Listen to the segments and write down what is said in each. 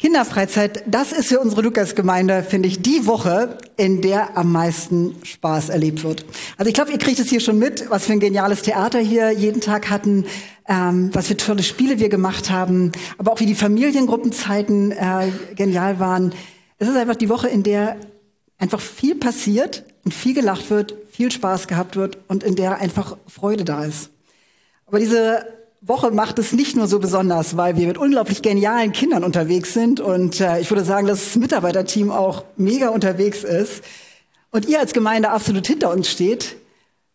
Kinderfreizeit, das ist für unsere Lukas-Gemeinde, finde ich, die Woche, in der am meisten Spaß erlebt wird. Also ich glaube, ihr kriegt es hier schon mit, was für ein geniales Theater hier jeden Tag hatten, ähm, was für tolle Spiele wir gemacht haben, aber auch wie die Familiengruppenzeiten äh, genial waren. Es ist einfach die Woche, in der einfach viel passiert und viel gelacht wird, viel Spaß gehabt wird und in der einfach Freude da ist. Aber diese Woche macht es nicht nur so besonders, weil wir mit unglaublich genialen Kindern unterwegs sind und äh, ich würde sagen, dass das Mitarbeiterteam auch mega unterwegs ist und ihr als Gemeinde absolut hinter uns steht,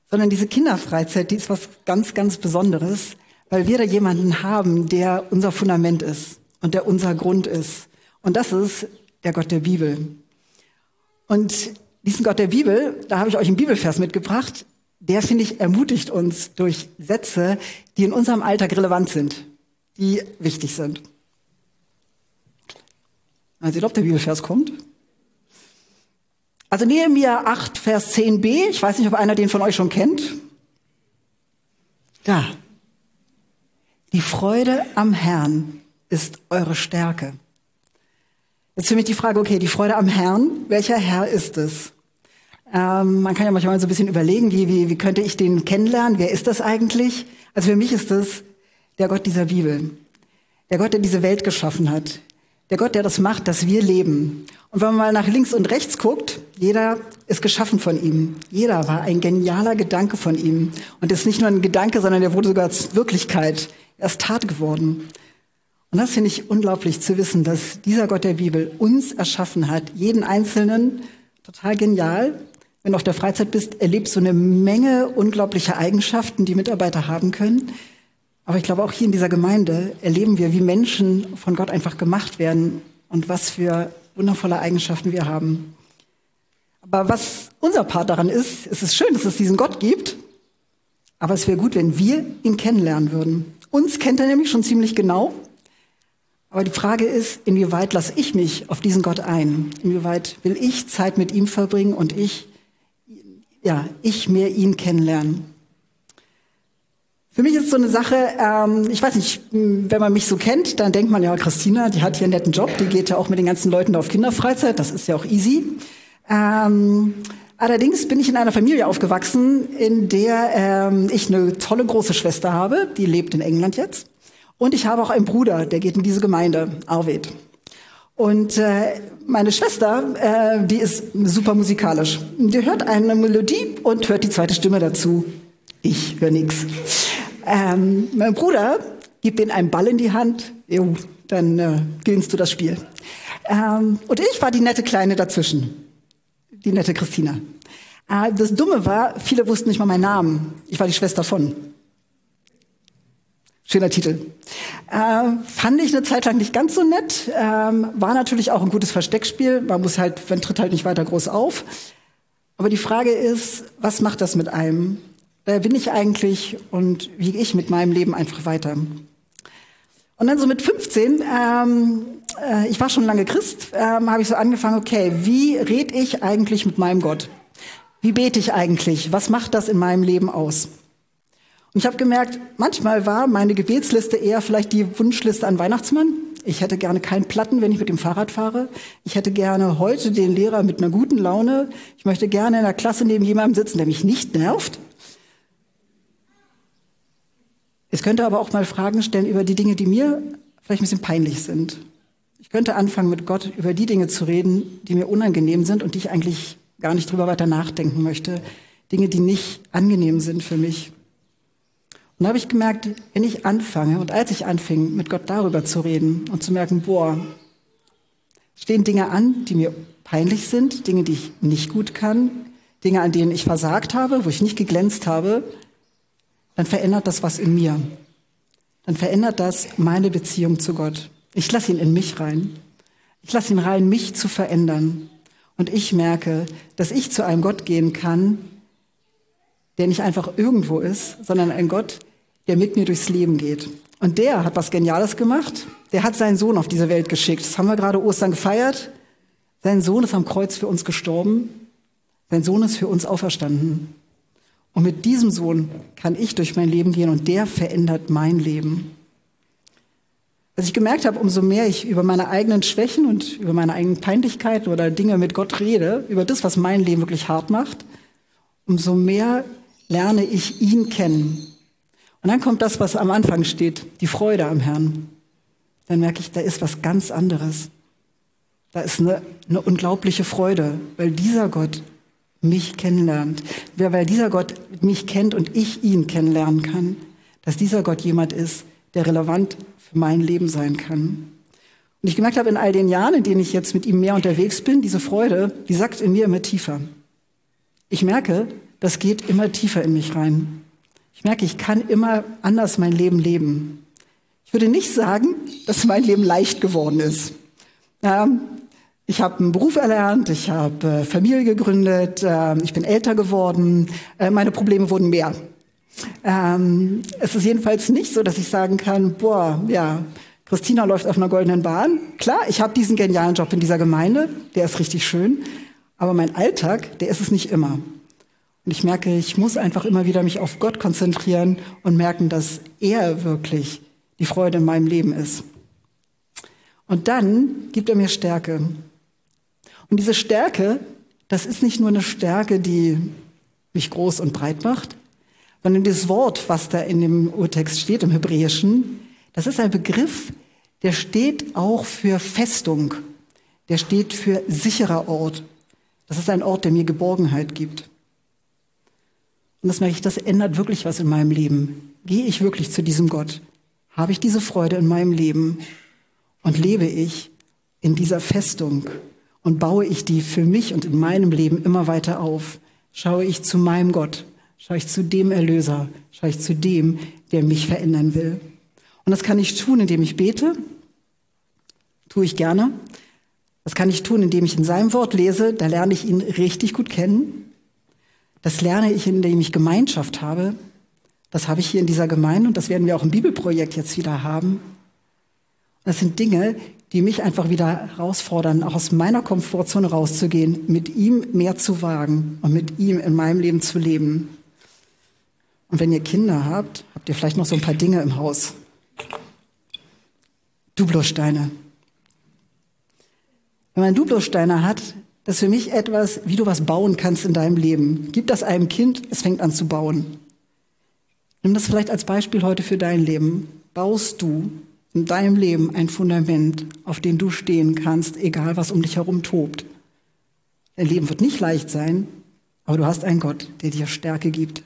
sondern diese Kinderfreizeit, die ist was ganz, ganz Besonderes, weil wir da jemanden haben, der unser Fundament ist und der unser Grund ist. Und das ist der Gott der Bibel. Und diesen Gott der Bibel, da habe ich euch einen Bibelvers mitgebracht, der, finde ich, ermutigt uns durch Sätze, die in unserem Alltag relevant sind, die wichtig sind. Also, ich glaube, der Bibelvers kommt. Also Nehemiah 8, Vers 10b, ich weiß nicht, ob einer den von euch schon kennt. Da. Die Freude am Herrn ist eure Stärke. Jetzt für mich die Frage, okay, die Freude am Herrn, welcher Herr ist es? Ähm, man kann ja manchmal so ein bisschen überlegen, wie, wie, wie könnte ich den kennenlernen? Wer ist das eigentlich? Also für mich ist das der Gott dieser Bibel. Der Gott, der diese Welt geschaffen hat. Der Gott, der das macht, dass wir leben. Und wenn man mal nach links und rechts guckt, jeder ist geschaffen von ihm. Jeder war ein genialer Gedanke von ihm. Und ist nicht nur ein Gedanke, sondern der wurde sogar zur Wirklichkeit. Er ist Tat geworden. Und das finde ich unglaublich zu wissen, dass dieser Gott der Bibel uns erschaffen hat, jeden Einzelnen, total genial, wenn du auf der Freizeit bist, erlebst du eine Menge unglaublicher Eigenschaften, die Mitarbeiter haben können. Aber ich glaube, auch hier in dieser Gemeinde erleben wir, wie Menschen von Gott einfach gemacht werden und was für wundervolle Eigenschaften wir haben. Aber was unser Part daran ist, es ist schön, dass es diesen Gott gibt, aber es wäre gut, wenn wir ihn kennenlernen würden. Uns kennt er nämlich schon ziemlich genau. Aber die Frage ist, inwieweit lasse ich mich auf diesen Gott ein? Inwieweit will ich Zeit mit ihm verbringen und ich ja, ich mehr ihn kennenlernen. Für mich ist so eine Sache, ähm, ich weiß nicht, wenn man mich so kennt, dann denkt man ja, Christina, die hat hier einen netten Job, die geht ja auch mit den ganzen Leuten auf Kinderfreizeit, das ist ja auch easy. Ähm, allerdings bin ich in einer Familie aufgewachsen, in der ähm, ich eine tolle große Schwester habe, die lebt in England jetzt. Und ich habe auch einen Bruder, der geht in diese Gemeinde, Arvid. Und äh, meine Schwester, äh, die ist super musikalisch. Die hört eine Melodie und hört die zweite Stimme dazu. Ich höre nichts. Ähm, mein Bruder gibt ihnen einen Ball in die Hand. Jo, dann äh, gewinnst du das Spiel. Ähm, und ich war die nette Kleine dazwischen. Die nette Christina. Äh, das Dumme war, viele wussten nicht mal meinen Namen. Ich war die Schwester von. Schöner Titel. Äh, fand ich eine Zeit lang nicht ganz so nett. Ähm, war natürlich auch ein gutes Versteckspiel. Man muss halt, man tritt halt nicht weiter groß auf. Aber die Frage ist, was macht das mit einem? Wer bin ich eigentlich und wie gehe ich mit meinem Leben einfach weiter? Und dann so mit 15, ähm, äh, ich war schon lange Christ, ähm, habe ich so angefangen, okay, wie red ich eigentlich mit meinem Gott? Wie bete ich eigentlich? Was macht das in meinem Leben aus? Und ich habe gemerkt, manchmal war meine Gebetsliste eher vielleicht die Wunschliste an Weihnachtsmann. Ich hätte gerne keinen Platten, wenn ich mit dem Fahrrad fahre. Ich hätte gerne heute den Lehrer mit einer guten Laune. Ich möchte gerne in der Klasse neben jemandem sitzen, der mich nicht nervt. Es könnte aber auch mal Fragen stellen über die Dinge, die mir vielleicht ein bisschen peinlich sind. Ich könnte anfangen, mit Gott über die Dinge zu reden, die mir unangenehm sind und die ich eigentlich gar nicht drüber weiter nachdenken möchte. Dinge, die nicht angenehm sind für mich. Und da habe ich gemerkt, wenn ich anfange und als ich anfing, mit Gott darüber zu reden und zu merken, boah, stehen Dinge an, die mir peinlich sind, Dinge, die ich nicht gut kann, Dinge, an denen ich versagt habe, wo ich nicht geglänzt habe, dann verändert das was in mir. Dann verändert das meine Beziehung zu Gott. Ich lasse ihn in mich rein. Ich lasse ihn rein, mich zu verändern. Und ich merke, dass ich zu einem Gott gehen kann, der nicht einfach irgendwo ist, sondern ein Gott, der mit mir durchs Leben geht. Und der hat was Geniales gemacht. Der hat seinen Sohn auf diese Welt geschickt. Das haben wir gerade Ostern gefeiert. Sein Sohn ist am Kreuz für uns gestorben. Sein Sohn ist für uns auferstanden. Und mit diesem Sohn kann ich durch mein Leben gehen und der verändert mein Leben. Als ich gemerkt habe, umso mehr ich über meine eigenen Schwächen und über meine eigenen Peinlichkeiten oder Dinge mit Gott rede, über das, was mein Leben wirklich hart macht, umso mehr lerne ich ihn kennen. Und dann kommt das, was am Anfang steht, die Freude am Herrn. Dann merke ich, da ist was ganz anderes. Da ist eine, eine unglaubliche Freude, weil dieser Gott mich kennenlernt, weil dieser Gott mich kennt und ich ihn kennenlernen kann, dass dieser Gott jemand ist, der relevant für mein Leben sein kann. Und ich gemerkt habe in all den Jahren, in denen ich jetzt mit ihm mehr unterwegs bin, diese Freude, die sackt in mir immer tiefer. Ich merke, das geht immer tiefer in mich rein. Ich merke, ich kann immer anders mein Leben leben. Ich würde nicht sagen, dass mein Leben leicht geworden ist. Ähm, ich habe einen Beruf erlernt, ich habe äh, Familie gegründet, äh, ich bin älter geworden, äh, meine Probleme wurden mehr. Ähm, es ist jedenfalls nicht so, dass ich sagen kann, boah, ja, Christina läuft auf einer goldenen Bahn. Klar, ich habe diesen genialen Job in dieser Gemeinde, der ist richtig schön, aber mein Alltag, der ist es nicht immer. Und ich merke, ich muss einfach immer wieder mich auf Gott konzentrieren und merken, dass er wirklich die Freude in meinem Leben ist. Und dann gibt er mir Stärke. Und diese Stärke, das ist nicht nur eine Stärke, die mich groß und breit macht, sondern dieses Wort, was da in dem Urtext steht, im Hebräischen, das ist ein Begriff, der steht auch für Festung, der steht für sicherer Ort. Das ist ein Ort, der mir Geborgenheit gibt. Und das merke ich, das ändert wirklich was in meinem Leben. Gehe ich wirklich zu diesem Gott? Habe ich diese Freude in meinem Leben? Und lebe ich in dieser Festung? und baue ich die für mich und in meinem Leben immer weiter auf. Schaue ich zu meinem Gott, schaue ich zu dem Erlöser, schaue ich zu dem, der mich verändern will. Und das kann ich tun, indem ich bete, tue ich gerne. Das kann ich tun, indem ich in seinem Wort lese, da lerne ich ihn richtig gut kennen. Das lerne ich, indem ich Gemeinschaft habe. Das habe ich hier in dieser Gemeinde und das werden wir auch im Bibelprojekt jetzt wieder haben. Das sind Dinge, die mich einfach wieder herausfordern, auch aus meiner Komfortzone rauszugehen, mit ihm mehr zu wagen und mit ihm in meinem Leben zu leben. Und wenn ihr Kinder habt, habt ihr vielleicht noch so ein paar Dinge im Haus. Dublosteine. Wenn man Dublosteine hat, das ist für mich etwas, wie du was bauen kannst in deinem Leben. Gib das einem Kind, es fängt an zu bauen. Nimm das vielleicht als Beispiel heute für dein Leben. Baust du in deinem Leben ein Fundament, auf dem du stehen kannst, egal was um dich herum tobt. Dein Leben wird nicht leicht sein, aber du hast einen Gott, der dir Stärke gibt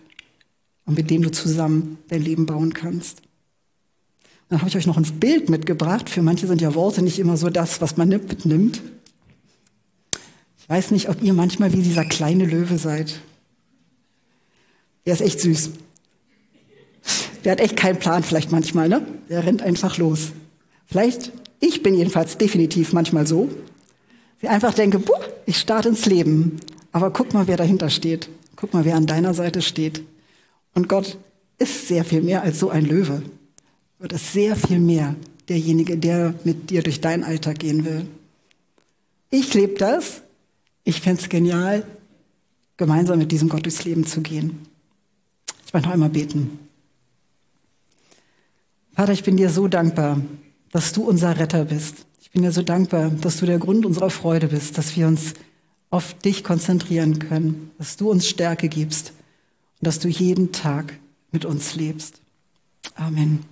und mit dem du zusammen dein Leben bauen kannst. Dann habe ich euch noch ein Bild mitgebracht. Für manche sind ja Worte nicht immer so das, was man mitnimmt. Weiß nicht, ob ihr manchmal wie dieser kleine Löwe seid. Der ist echt süß. Der hat echt keinen Plan vielleicht manchmal, ne? Der rennt einfach los. Vielleicht, ich bin jedenfalls definitiv manchmal so. Ich einfach denke, boah, ich starte ins Leben. Aber guck mal, wer dahinter steht. Guck mal, wer an deiner Seite steht. Und Gott ist sehr viel mehr als so ein Löwe. Gott ist sehr viel mehr derjenige, der mit dir durch deinen Alltag gehen will. Ich lebe das. Ich fände es genial, gemeinsam mit diesem Gott durchs Leben zu gehen. Ich möchte noch einmal beten. Vater, ich bin dir so dankbar, dass du unser Retter bist. Ich bin dir so dankbar, dass du der Grund unserer Freude bist, dass wir uns auf dich konzentrieren können, dass du uns Stärke gibst und dass du jeden Tag mit uns lebst. Amen.